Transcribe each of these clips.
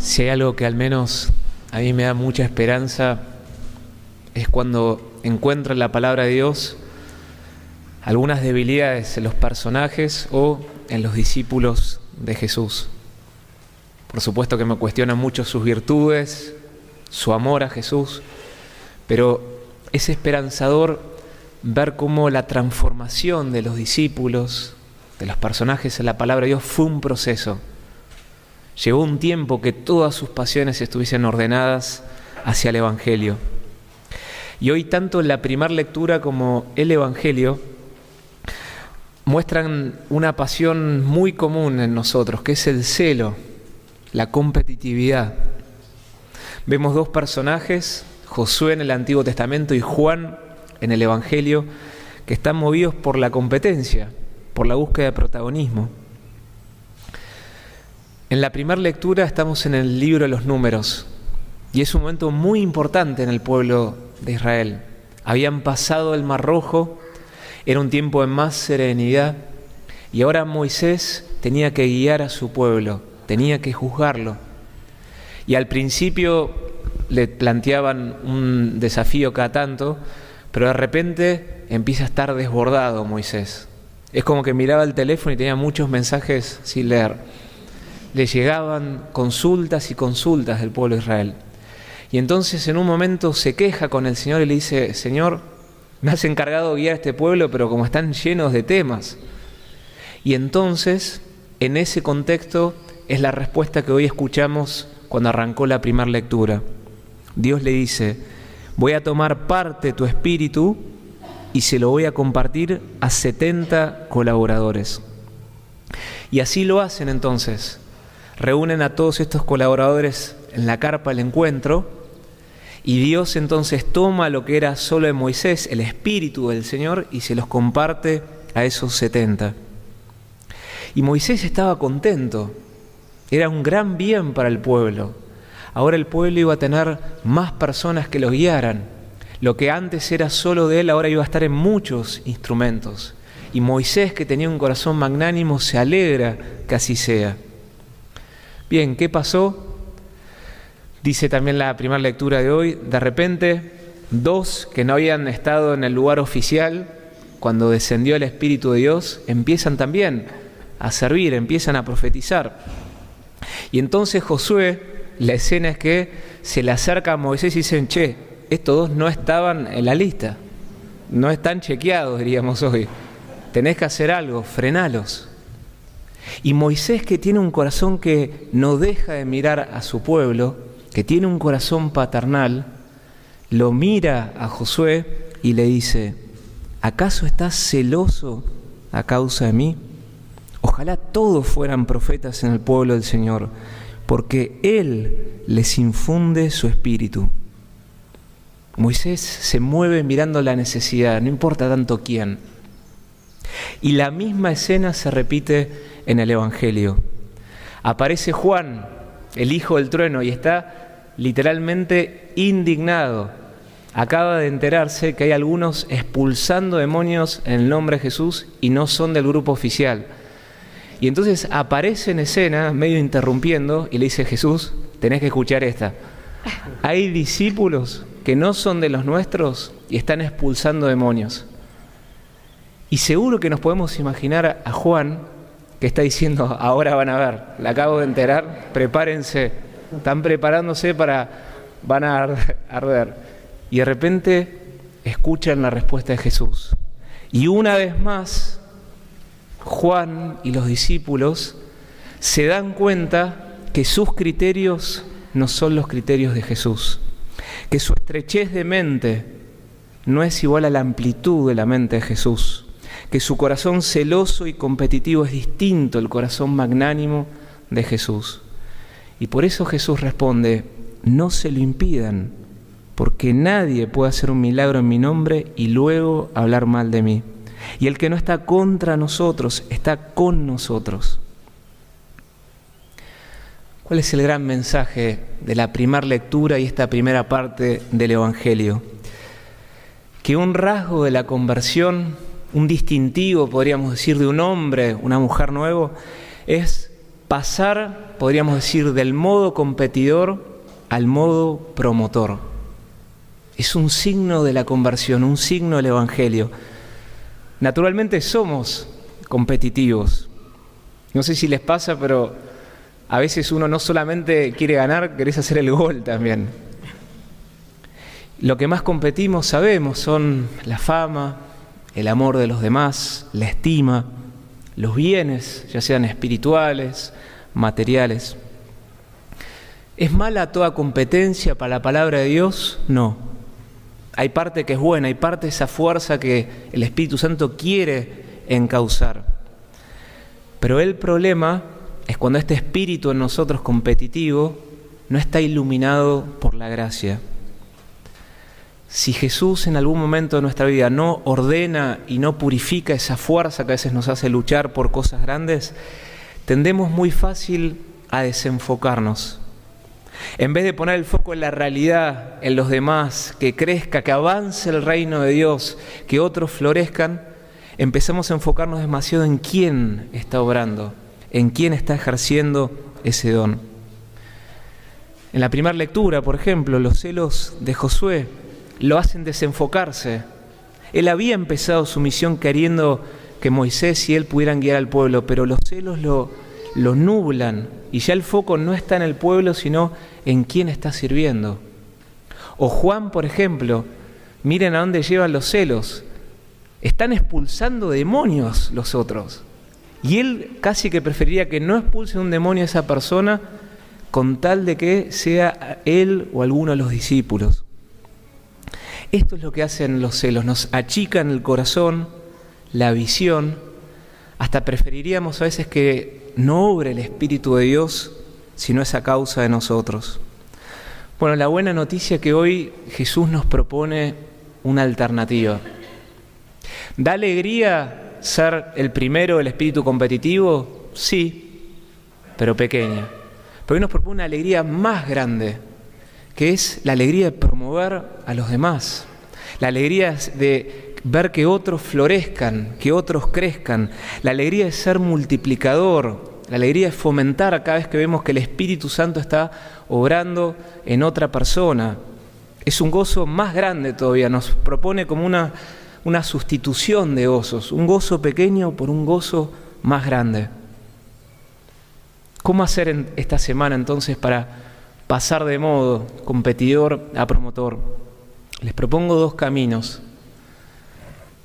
Si hay algo que al menos a mí me da mucha esperanza es cuando encuentro en la palabra de Dios algunas debilidades en los personajes o en los discípulos de Jesús. Por supuesto que me cuestionan mucho sus virtudes, su amor a Jesús, pero es esperanzador ver cómo la transformación de los discípulos, de los personajes en la palabra de Dios, fue un proceso. Llegó un tiempo que todas sus pasiones estuviesen ordenadas hacia el Evangelio. Y hoy tanto la primera lectura como el Evangelio muestran una pasión muy común en nosotros, que es el celo, la competitividad. Vemos dos personajes, Josué en el Antiguo Testamento y Juan en el Evangelio, que están movidos por la competencia, por la búsqueda de protagonismo. En la primera lectura estamos en el libro de los números y es un momento muy importante en el pueblo de Israel. Habían pasado el Mar Rojo, era un tiempo de más serenidad y ahora Moisés tenía que guiar a su pueblo, tenía que juzgarlo. Y al principio le planteaban un desafío cada tanto, pero de repente empieza a estar desbordado Moisés. Es como que miraba el teléfono y tenía muchos mensajes sin leer le llegaban consultas y consultas del pueblo de Israel. Y entonces en un momento se queja con el Señor y le dice, Señor, me has encargado de guiar a este pueblo, pero como están llenos de temas. Y entonces, en ese contexto, es la respuesta que hoy escuchamos cuando arrancó la primera lectura. Dios le dice, voy a tomar parte de tu espíritu y se lo voy a compartir a 70 colaboradores. Y así lo hacen entonces reúnen a todos estos colaboradores en la carpa del encuentro y Dios entonces toma lo que era solo de Moisés, el espíritu del Señor, y se los comparte a esos 70. Y Moisés estaba contento, era un gran bien para el pueblo. Ahora el pueblo iba a tener más personas que los guiaran. Lo que antes era solo de él, ahora iba a estar en muchos instrumentos. Y Moisés, que tenía un corazón magnánimo, se alegra que así sea. Bien, ¿qué pasó? Dice también la primera lectura de hoy, de repente dos que no habían estado en el lugar oficial, cuando descendió el Espíritu de Dios, empiezan también a servir, empiezan a profetizar. Y entonces Josué, la escena es que se le acerca a Moisés y dicen, che, estos dos no estaban en la lista, no están chequeados, diríamos hoy. Tenés que hacer algo, frenalos. Y Moisés que tiene un corazón que no deja de mirar a su pueblo, que tiene un corazón paternal, lo mira a Josué y le dice, ¿acaso estás celoso a causa de mí? Ojalá todos fueran profetas en el pueblo del Señor, porque Él les infunde su espíritu. Moisés se mueve mirando la necesidad, no importa tanto quién. Y la misma escena se repite en el Evangelio. Aparece Juan, el hijo del trueno, y está literalmente indignado. Acaba de enterarse que hay algunos expulsando demonios en el nombre de Jesús y no son del grupo oficial. Y entonces aparece en escena, medio interrumpiendo, y le dice, Jesús, tenés que escuchar esta. Hay discípulos que no son de los nuestros y están expulsando demonios. Y seguro que nos podemos imaginar a Juan que está diciendo, ahora van a ver, la acabo de enterar, prepárense, están preparándose para, van a arder. Y de repente escuchan la respuesta de Jesús. Y una vez más, Juan y los discípulos se dan cuenta que sus criterios no son los criterios de Jesús, que su estrechez de mente no es igual a la amplitud de la mente de Jesús que su corazón celoso y competitivo es distinto al corazón magnánimo de Jesús. Y por eso Jesús responde, no se lo impidan, porque nadie puede hacer un milagro en mi nombre y luego hablar mal de mí. Y el que no está contra nosotros, está con nosotros. ¿Cuál es el gran mensaje de la primera lectura y esta primera parte del Evangelio? Que un rasgo de la conversión un distintivo, podríamos decir, de un hombre, una mujer nuevo, es pasar, podríamos decir, del modo competidor al modo promotor. Es un signo de la conversión, un signo del Evangelio. Naturalmente somos competitivos. No sé si les pasa, pero a veces uno no solamente quiere ganar, querés hacer el gol también. Lo que más competimos, sabemos, son la fama, el amor de los demás, la estima, los bienes, ya sean espirituales, materiales. ¿Es mala toda competencia para la palabra de Dios? No. Hay parte que es buena, hay parte de esa fuerza que el Espíritu Santo quiere encauzar. Pero el problema es cuando este espíritu en nosotros competitivo no está iluminado por la gracia. Si Jesús en algún momento de nuestra vida no ordena y no purifica esa fuerza que a veces nos hace luchar por cosas grandes, tendemos muy fácil a desenfocarnos. En vez de poner el foco en la realidad, en los demás, que crezca, que avance el reino de Dios, que otros florezcan, empezamos a enfocarnos demasiado en quién está obrando, en quién está ejerciendo ese don. En la primera lectura, por ejemplo, los celos de Josué lo hacen desenfocarse. Él había empezado su misión queriendo que Moisés y él pudieran guiar al pueblo, pero los celos lo, lo nublan y ya el foco no está en el pueblo, sino en quién está sirviendo. O Juan, por ejemplo, miren a dónde llevan los celos. Están expulsando demonios los otros. Y él casi que preferiría que no expulse un demonio a esa persona con tal de que sea él o alguno de los discípulos. Esto es lo que hacen los celos, nos achican el corazón, la visión, hasta preferiríamos a veces que no obre el Espíritu de Dios, sino esa causa de nosotros. Bueno, la buena noticia es que hoy Jesús nos propone una alternativa. ¿Da alegría ser el primero del espíritu competitivo? Sí, pero pequeña. Pero hoy nos propone una alegría más grande, que es la alegría de promover a los demás, la alegría de ver que otros florezcan, que otros crezcan, la alegría de ser multiplicador, la alegría de fomentar cada vez que vemos que el Espíritu Santo está obrando en otra persona. Es un gozo más grande todavía, nos propone como una, una sustitución de gozos, un gozo pequeño por un gozo más grande. ¿Cómo hacer en esta semana entonces para pasar de modo competidor a promotor. Les propongo dos caminos.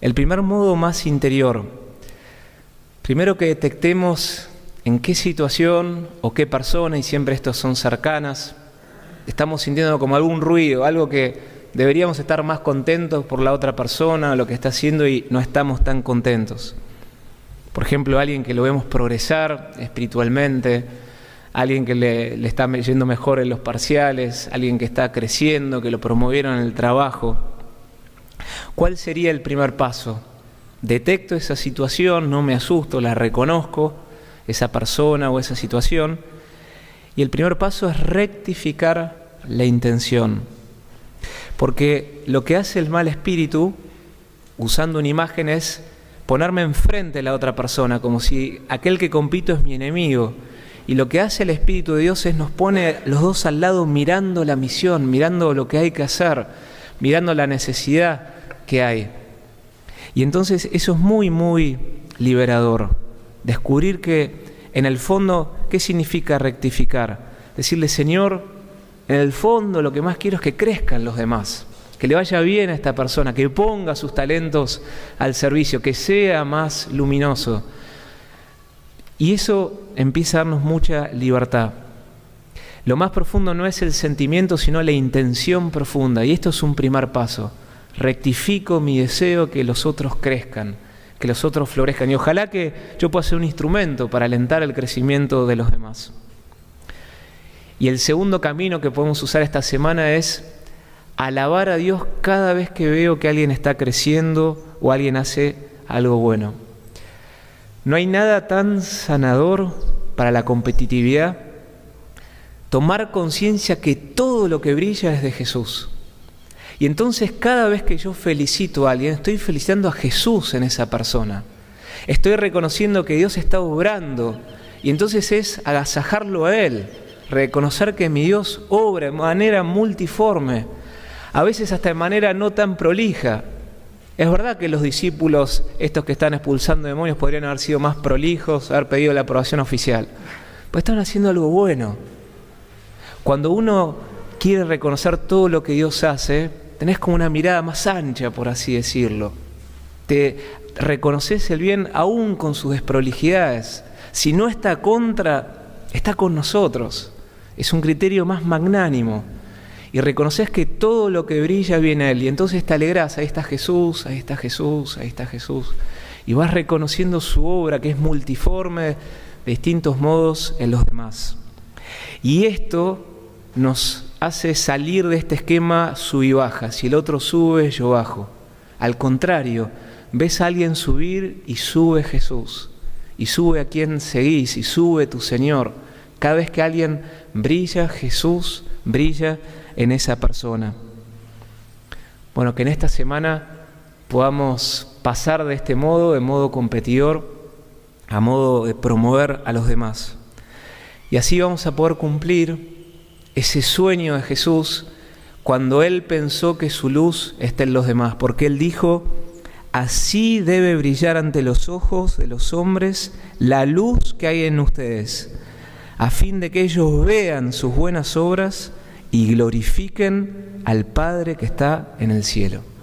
El primer modo más interior. Primero que detectemos en qué situación o qué persona, y siempre estos son cercanas, estamos sintiendo como algún ruido, algo que deberíamos estar más contentos por la otra persona, lo que está haciendo y no estamos tan contentos. Por ejemplo, alguien que lo vemos progresar espiritualmente, alguien que le, está yendo mejor en los parciales, alguien que está creciendo, que lo promovieron en el trabajo. ¿Cuál sería el primer paso? Detecto esa situación, no me asusto, la reconozco, esa persona o esa situación. Y el primer paso es rectificar la intención. Porque lo que hace el mal espíritu, usando una imagen, es ponerme enfrente de la otra persona, como si aquel que compito es mi enemigo y lo que hace el Espíritu de Dios es nos pone los dos al lado mirando la misión, mirando lo que hay que hacer, mirando la necesidad que hay. Y entonces eso es muy, muy liberador. Descubrir que en el fondo, ¿qué significa rectificar? Decirle, Señor, en el fondo lo que más quiero es que crezcan los demás, que le vaya bien a esta persona, que ponga sus talentos al servicio, que sea más luminoso y eso empieza a darnos mucha libertad. Lo más profundo no es el sentimiento, sino la intención profunda. Y esto es un primer paso. Rectifico mi deseo que los otros crezcan, que los otros florezcan. Y ojalá que yo pueda ser un instrumento para alentar el crecimiento de los demás. Y el segundo camino que podemos usar esta semana es alabar a Dios cada vez que veo que alguien está creciendo o alguien hace algo bueno. No hay nada tan sanador para la competitividad tomar conciencia que todo lo que brilla es de Jesús. Y entonces cada vez que yo felicito a alguien, estoy felicitando a Jesús en esa persona. Estoy reconociendo que Dios está obrando Y entonces es agasajarlo a Él, reconocer que mi Dios obra de manera multiforme, a veces hasta de manera no tan prolija. Es verdad que los discípulos, estos que están expulsando demonios, podrían haber sido más prolijos, haber pedido la aprobación oficial, pues están haciendo algo bueno. Cuando uno quiere reconocer todo lo que Dios hace, tenés como una mirada más ancha, por así decirlo. Te reconoces el bien aún con sus desprolijidades. Si no está contra, está con nosotros. Es un criterio más magnánimo. Y reconoces que todo lo que brilla viene a Él. Y entonces te alegras, ahí está Jesús, ahí está Jesús, ahí está Jesús. Y vas reconociendo su obra que es multiforme de distintos modos en los demás. Y esto nos hace salir de este esquema sub y baja. Si el otro sube, yo bajo. Al contrario, ves a alguien subir y sube Jesús. Y sube a quien seguís y sube tu Señor. Cada vez que alguien brilla, Jesús brilla en esa persona. Bueno, que en esta semana podamos pasar de este modo, de modo competidor, a modo de promover a los demás. Y así vamos a poder cumplir ese sueño de Jesús cuando Él pensó que su luz está en los demás, porque Él dijo, así debe brillar ante los ojos de los hombres la luz que hay en ustedes, a fin de que ellos vean sus buenas obras y glorifiquen al Padre que está en el cielo.